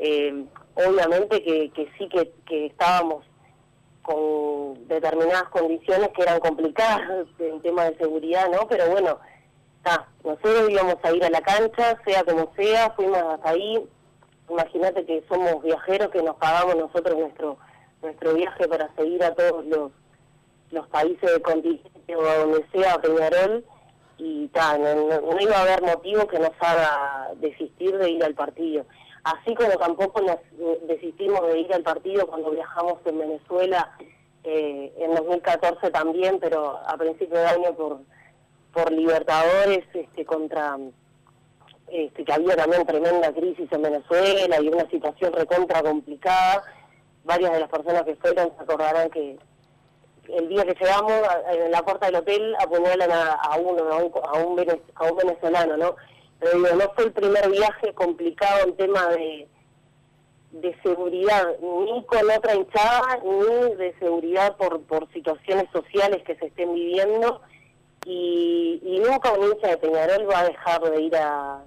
Eh, obviamente que, que sí que, que estábamos con determinadas condiciones que eran complicadas en tema de seguridad, ¿no? Pero bueno, está, nosotros íbamos a ir a la cancha, sea como sea, fuimos hasta ahí, imagínate que somos viajeros que nos pagamos nosotros nuestro nuestro viaje para seguir a todos los los países del continente o a donde sea a Peñarol y ta, no, no- no iba a haber motivo que nos haga desistir de ir al partido. Así como tampoco nos eh, desistimos de ir al partido cuando viajamos en Venezuela eh, en 2014 también, pero a principio de año por por Libertadores este contra este, que había también tremenda crisis en Venezuela y una situación recontra complicada. Varias de las personas que fueron se acordarán que el día que llegamos en la puerta del hotel apuñalan a, a uno, a un, a un venezolano, ¿no? Pero digo, no fue el primer viaje complicado en tema de, de seguridad, ni con otra hinchada, ni de seguridad por, por situaciones sociales que se estén viviendo. Y, y nunca un hincha de Peñarol va a dejar de ir a,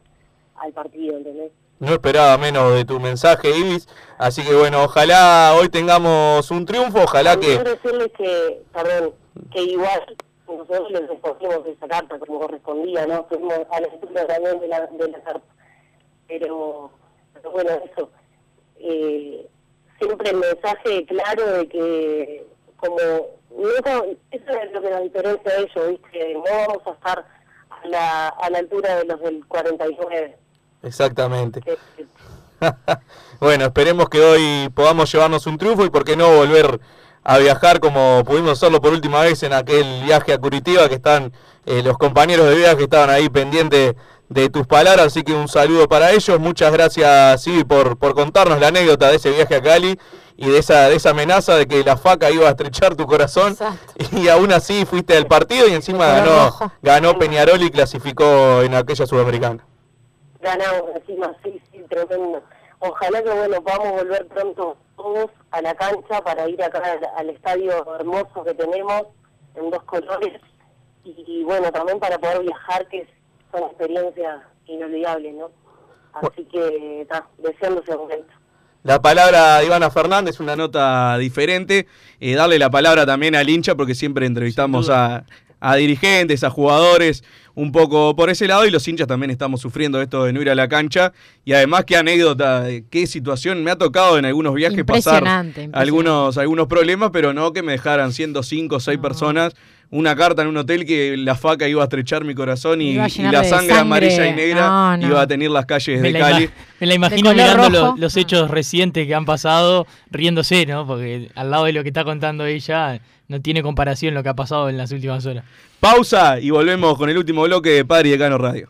al partido, ¿entendés? No esperaba menos de tu mensaje, Ibis. Así que bueno, ojalá hoy tengamos un triunfo, ojalá que... También decirles que, perdón, que igual nosotros les respondimos esa carta como correspondía, ¿no? Fuimos a la altura también de la, de la carta. Pero, pero bueno, eso. Eh, siempre el mensaje claro de que, como, nunca, eso es lo que nos diferencia de ellos, ¿viste? No vamos a estar a la, a la altura de los del 49. Exactamente. bueno, esperemos que hoy podamos llevarnos un triunfo y por qué no volver a viajar como pudimos hacerlo por última vez en aquel viaje a Curitiba, que están eh, los compañeros de viaje que estaban ahí pendientes de tus palabras, así que un saludo para ellos. Muchas gracias, Sibi, por, por contarnos la anécdota de ese viaje a Cali y de esa, de esa amenaza de que la faca iba a estrechar tu corazón. Y aún así fuiste al partido y encima ganó, ganó Peñarol y clasificó en aquella sudamericana. ganamos encima, sí, sí, tremendo. Ojalá que bueno podamos volver pronto todos a la cancha para ir acá al, al estadio hermoso que tenemos en dos colores y, y, bueno también para poder viajar que son experiencias inolvidables, ¿no? Así que está, deseando ese momento. La palabra de Ivana Fernández, una nota diferente. Eh, darle la palabra también al hincha, porque siempre entrevistamos a, a dirigentes, a jugadores, un poco por ese lado, y los hinchas también estamos sufriendo esto de no ir a la cancha. Y además, qué anécdota, eh, qué situación. Me ha tocado en algunos viajes pasar Impresionante, algunos, algunos problemas, pero no que me dejaran siendo cinco o seis personas. Una carta en un hotel que la faca iba a estrechar mi corazón y, la sangre, sangre. amarilla y negra No, no. iba a tener las calles Me de la, Cali. me la imagino mirando los hechos recientes que han pasado, riéndose, ¿no? Porque al lado de lo que está contando ella, no tiene comparación lo que ha pasado en las últimas horas. Pausa y volvemos con el último bloque de Padre y Decano Radio.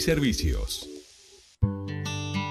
servicios.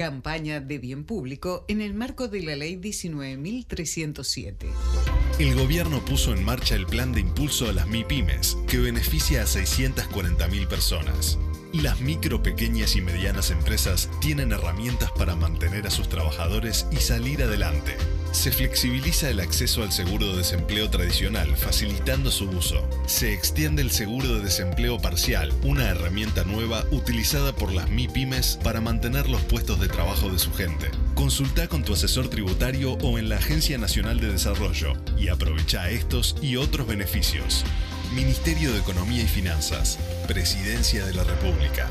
Campaña de bien público en el marco de la Ley 19.307. El gobierno puso en marcha el plan de impulso a las MIPIMES, que beneficia a 640.000 personas. Las micro, pequeñas y medianas empresas tienen herramientas para mantener a sus trabajadores y salir adelante. Se flexibiliza el acceso al seguro de desempleo tradicional, facilitando su uso. Se extiende el seguro de desempleo parcial, una herramienta nueva utilizada por las MIPIMES para mantener los puestos de trabajo de su gente. Consulta con tu asesor tributario o en la Agencia Nacional de Desarrollo y aprovecha estos y otros beneficios. Ministerio de Economía y Finanzas, Presidencia de la República.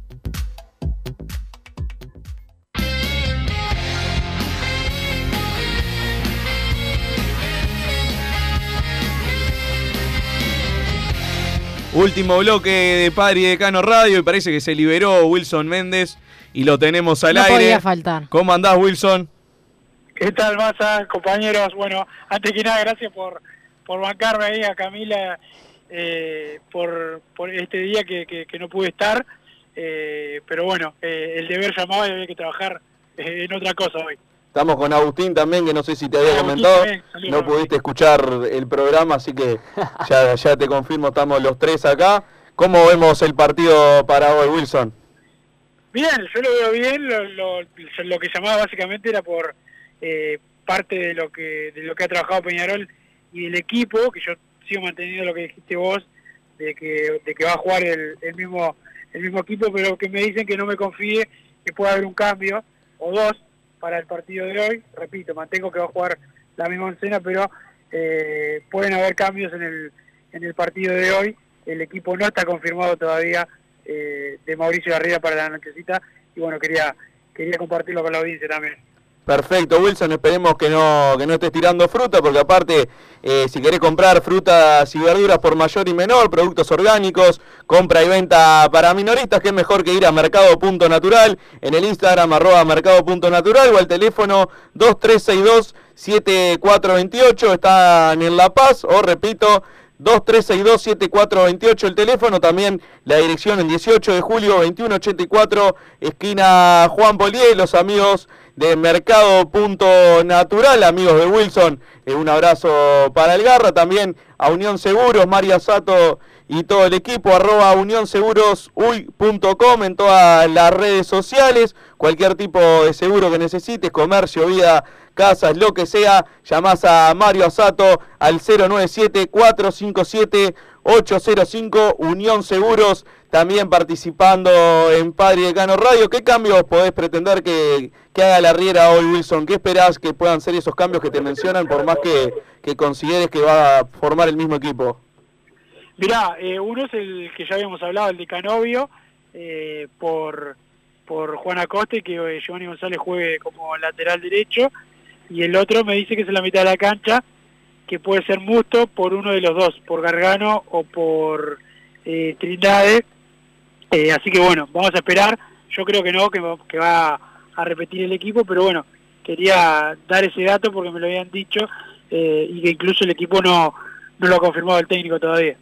Último bloque de Padre y Decano Radio y parece que se liberó Wilson Méndez y lo tenemos al No aire. podía faltar. ¿Cómo andás, Wilson? ¿Qué tal, Massa, compañeros? Bueno, antes que nada, gracias por, por bancarme ahí a Camila eh, por, por este día que, que- que no pude estar. Eh, pero bueno, eh, el deber llamaba y había que trabajar eh, en otra cosa hoy. Estamos con Agustín también, que no sé si te había Agustín comentado. también, No pudiste escuchar el programa, así que ya, ya te confirmo, estamos los tres acá. ¿Cómo vemos el partido para hoy, Wilson? Bien, yo lo veo bien. Lo, lo- lo que llamaba básicamente era por eh, parte de lo que de lo que ha trabajado Peñarol y el equipo, que yo sigo manteniendo lo que dijiste vos, de que, de que va a jugar el, el mismo el mismo equipo, pero que me dicen que no me confíe, que puede haber un cambio o dos para el partido de hoy. Repito, mantengo que va a jugar la misma oncena, pero eh, pueden haber cambios en el, en el partido de hoy. El equipo no está confirmado todavía eh, de Mauricio Garriga para la nochecita y bueno, quería quería compartirlo con la audiencia también. Perfecto, Wilson, esperemos que no, que no estés tirando fruta, porque aparte, eh, si querés comprar frutas y verduras por mayor y menor, productos orgánicos, compra y venta para minoristas, que es mejor que ir a mercado.natural, en el Instagram arroba mercado.natural o al teléfono 2362-7428, están en La Paz, o repito, 2362-7428 el teléfono, también la dirección el 18 de julio 2184, esquina Juan Polié, los amigos de Mercado Punto Natural, amigos de Wilson, eh, un abrazo para el Garra, también a Unión Seguros, María Sato y todo el equipo, arroba unionsegurosuy.com en todas las redes sociales, cualquier tipo de seguro que necesites, comercio, vida, casas, lo que sea, llamás a Mario Asato al 097-457-805, Unión Seguros, también participando en Padre Decano Radio. ¿Qué cambios podés pretender que, que haga la Riera hoy, Wilson? ¿Qué esperás que puedan ser esos cambios que te mencionan, por más que, que consideres que va a formar el mismo equipo? Mirá, eh, uno es el que ya habíamos hablado, el de Canovio, eh, por, por Juan Acosta y que eh, Giovanni González juegue como lateral derecho. Y el otro me dice que es en la mitad de la cancha, que puede ser Musto por uno de los dos, por Gargano o por eh, Trindade. Eh, así que bueno, vamos a esperar. Yo creo que no, que, que va a repetir el equipo, pero bueno, quería dar ese dato porque me lo habían dicho eh, y que incluso el equipo no, no lo ha confirmado el técnico todavía.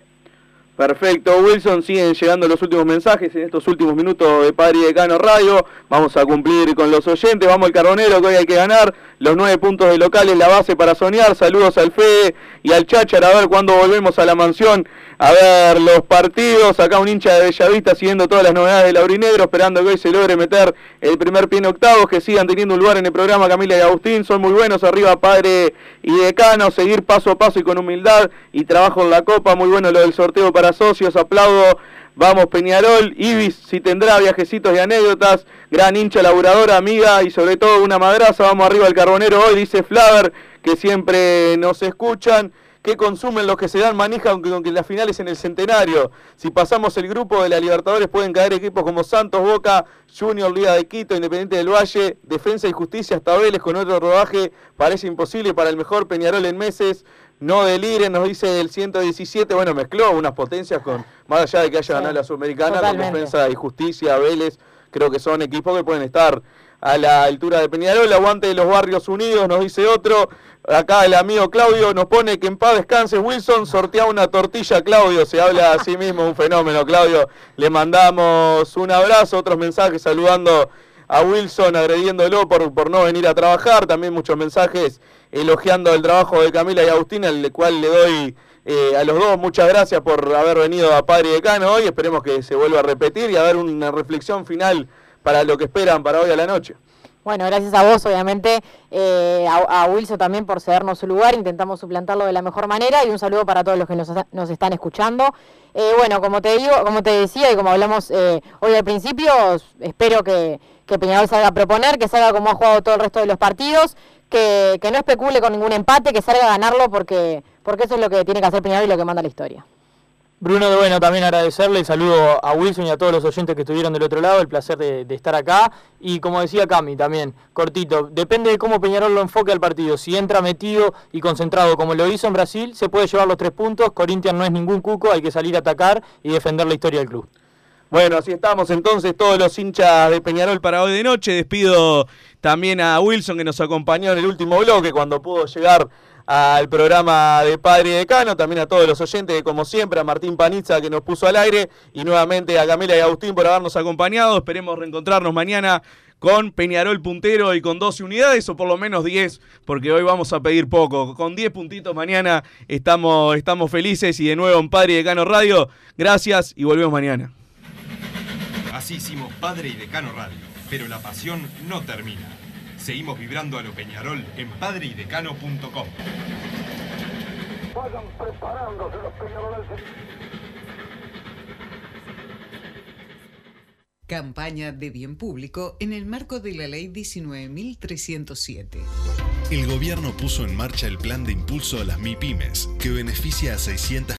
Perfecto, Wilson, siguen llegando los últimos mensajes en estos últimos minutos de Padre y Decano Radio. Vamos a cumplir con los oyentes, vamos al Carbonero que hoy hay que ganar. Los nueve puntos de local es la base para soñar. Saludos al Fede y al Cháchar a ver cuándo volvemos a la mansión a ver los partidos. Acá un hincha de Bellavista siguiendo todas las novedades del Aurinegro, esperando que hoy se logre meter el primer pie en octavos, que sigan teniendo un lugar en el programa Camila y Agustín. Son muy buenos, arriba Padre y Decano, seguir paso a paso y con humildad y trabajo en la Copa. Muy bueno lo del sorteo para socios, aplaudo. Vamos Peñarol, Ibis si tendrá viajecitos y anécdotas, gran hincha, laburadora, amiga y sobre todo una madraza, vamos arriba al carbonero hoy, dice Flaver, que siempre nos escuchan, que consumen los que se dan manija aunque, aunque las finales en el centenario. Si pasamos el grupo de la Libertadores pueden caer equipos como Santos, Boca, Junior, Liga de Quito, Independiente del Valle, Defensa y Justicia, hasta Vélez con otro rodaje, parece imposible para el mejor Peñarol en meses. No deliren, nos dice el 117. Bueno, mezcló unas potencias con, más allá de que haya ganado la Sudamericana, con. Defensa y Justicia, Vélez. Creo que son equipos que pueden estar a la altura de Peñarol. Aguante de los Barrios Unidos, nos dice otro. Acá el amigo Claudio nos pone que en paz descanse Wilson, sortea una tortilla Claudio, se habla a sí mismo, un fenómeno Claudio. Le mandamos un abrazo, otros mensajes saludando a Wilson, agrediéndolo por, por no venir a trabajar, también muchos mensajes elogiando el trabajo de Camila y Agustín, al cual le doy Eh, a los dos, muchas gracias por haber venido a Padre Decano hoy. Esperemos que se vuelva a repetir y a dar una reflexión final para lo que esperan para hoy a la noche. Bueno, gracias a vos, obviamente, eh, a, a también por cedernos su lugar, intentamos suplantarlo de la mejor manera y un saludo para todos los que nos, nos están escuchando. Eh, bueno, como te digo, como te decía y como hablamos eh, hoy al principio, espero que, que Peñarol salga a proponer, que salga como ha jugado todo el resto de los partidos, que, que no especule con ningún empate, que salga a ganarlo porque, porque eso es lo que tiene que hacer Peñarol y lo que manda la historia. Bruno, bueno, también agradecerle, saludo a Wilson y a todos los oyentes que estuvieron del otro lado, el placer de, de, estar acá. Y como decía Cami también, cortito, depende de cómo Peñarol lo enfoque al partido. Si entra metido y concentrado como lo hizo en Brasil, se puede llevar los tres puntos. Corinthians no es ningún cuco, hay que salir a atacar y defender la historia del club. Bueno, así estamos entonces todos los hinchas de Peñarol para hoy de noche. Despido también a Wilson que nos acompañó en el último bloque cuando pudo llegar al programa de Padre Decano, también a todos los oyentes, como siempre, a Martín Panizza que nos puso al aire, y nuevamente a Camila y Agustín por habernos acompañado. Esperemos reencontrarnos mañana con Peñarol puntero y con 12 unidades, o por lo menos 10, porque hoy vamos a pedir poco. Con 10 puntitos mañana estamos, estamos felices y de nuevo en Padre Decano Radio. Gracias y volvemos mañana. Así hicimos Padre y Decano Radio, pero la pasión no termina. Seguimos vibrando a lo Peñarol en padreidecano.com. Vayan preparándose los peñarolenses. Campaña de bien público en el marco de la Ley 19.307. El gobierno puso en marcha el plan de impulso a las MIPIMES, que beneficia a 600